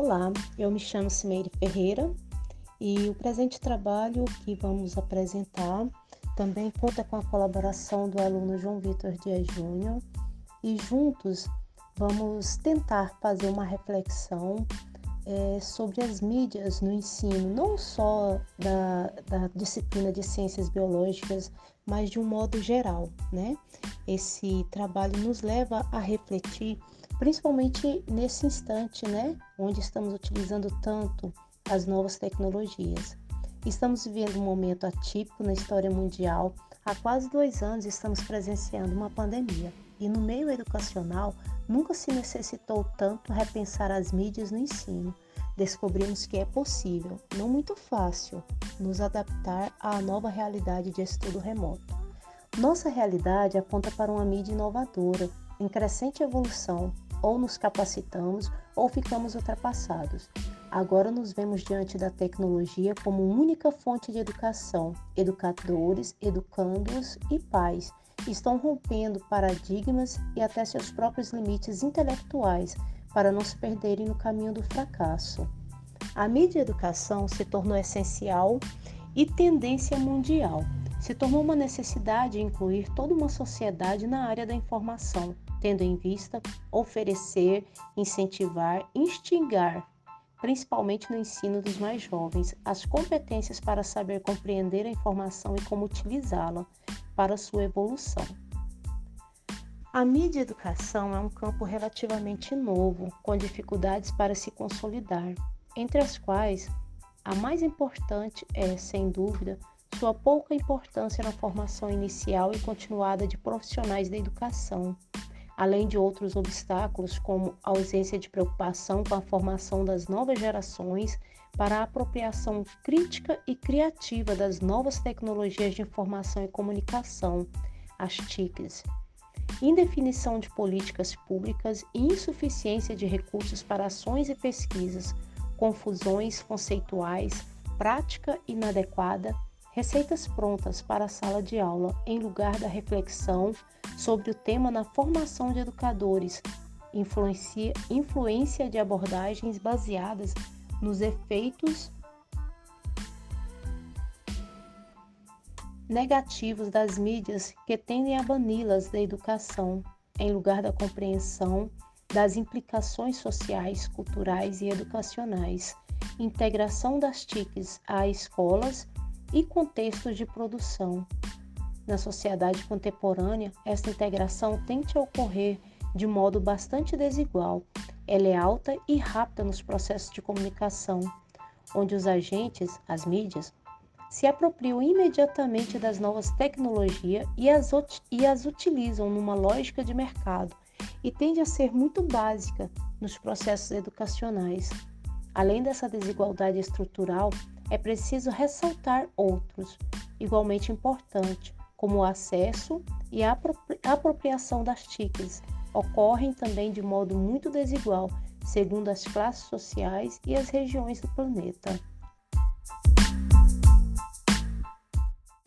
Olá, eu me chamo Cimeire Ferreira e o presente trabalho que vamos apresentar também conta com a colaboração do aluno João Vitor Dias Júnior e juntos vamos tentar fazer uma reflexão é, sobre as mídias no ensino, não só da, da disciplina de ciências biológicas, mas de um modo geral, né? Esse trabalho nos leva a refletir, principalmente nesse instante, né, onde estamos utilizando tanto as novas tecnologias. Estamos vivendo um momento atípico na história mundial. Há quase dois anos estamos presenciando uma pandemia e no meio educacional nunca se necessitou tanto repensar as mídias no ensino. Descobrimos que é possível, não muito fácil, nos adaptar à nova realidade de estudo remoto. Nossa realidade aponta para uma mídia inovadora, em crescente evolução, ou nos capacitamos ou ficamos ultrapassados. Agora nos vemos diante da tecnologia como única fonte de educação. Educadores, educandos e pais estão rompendo paradigmas e até seus próprios limites intelectuais para não se perderem no caminho do fracasso. A mídia educação se tornou essencial e tendência mundial. Se tornou uma necessidade incluir toda uma sociedade na área da informação, tendo em vista oferecer, incentivar, instigar principalmente no ensino dos mais jovens, as competências para saber compreender a informação e como utilizá-la para sua evolução. A mídia educação é um campo relativamente novo, com dificuldades para se consolidar, entre as quais a mais importante é, sem dúvida, sua pouca importância na formação inicial e continuada de profissionais da educação, além de outros obstáculos, como a ausência de preocupação com a formação das novas gerações para a apropriação crítica e criativa das novas tecnologias de informação e comunicação, as TICs, indefinição de políticas públicas e insuficiência de recursos para ações e pesquisas, confusões conceituais, prática inadequada, receitas prontas para a sala de aula em lugar da reflexão sobre o tema na formação de educadores, influência, influência de abordagens baseadas nos efeitos negativos das mídias que tendem a bani-las da educação, em lugar da compreensão das implicações sociais, culturais e educacionais, integração das TICs a escolas e contextos de produção. Na sociedade contemporânea, esta integração tende a ocorrer de modo bastante desigual. Ela é alta e rápida nos processos de comunicação, onde os agentes, as mídias, se apropriam imediatamente das novas tecnologias e as, e as utilizam numa lógica de mercado e tende a ser muito básica nos processos educacionais. Além dessa desigualdade estrutural, é preciso ressaltar outros, igualmente importantes, como o acesso e a apropriação das TICs, ocorrem também de modo muito desigual, segundo as classes sociais e as regiões do planeta.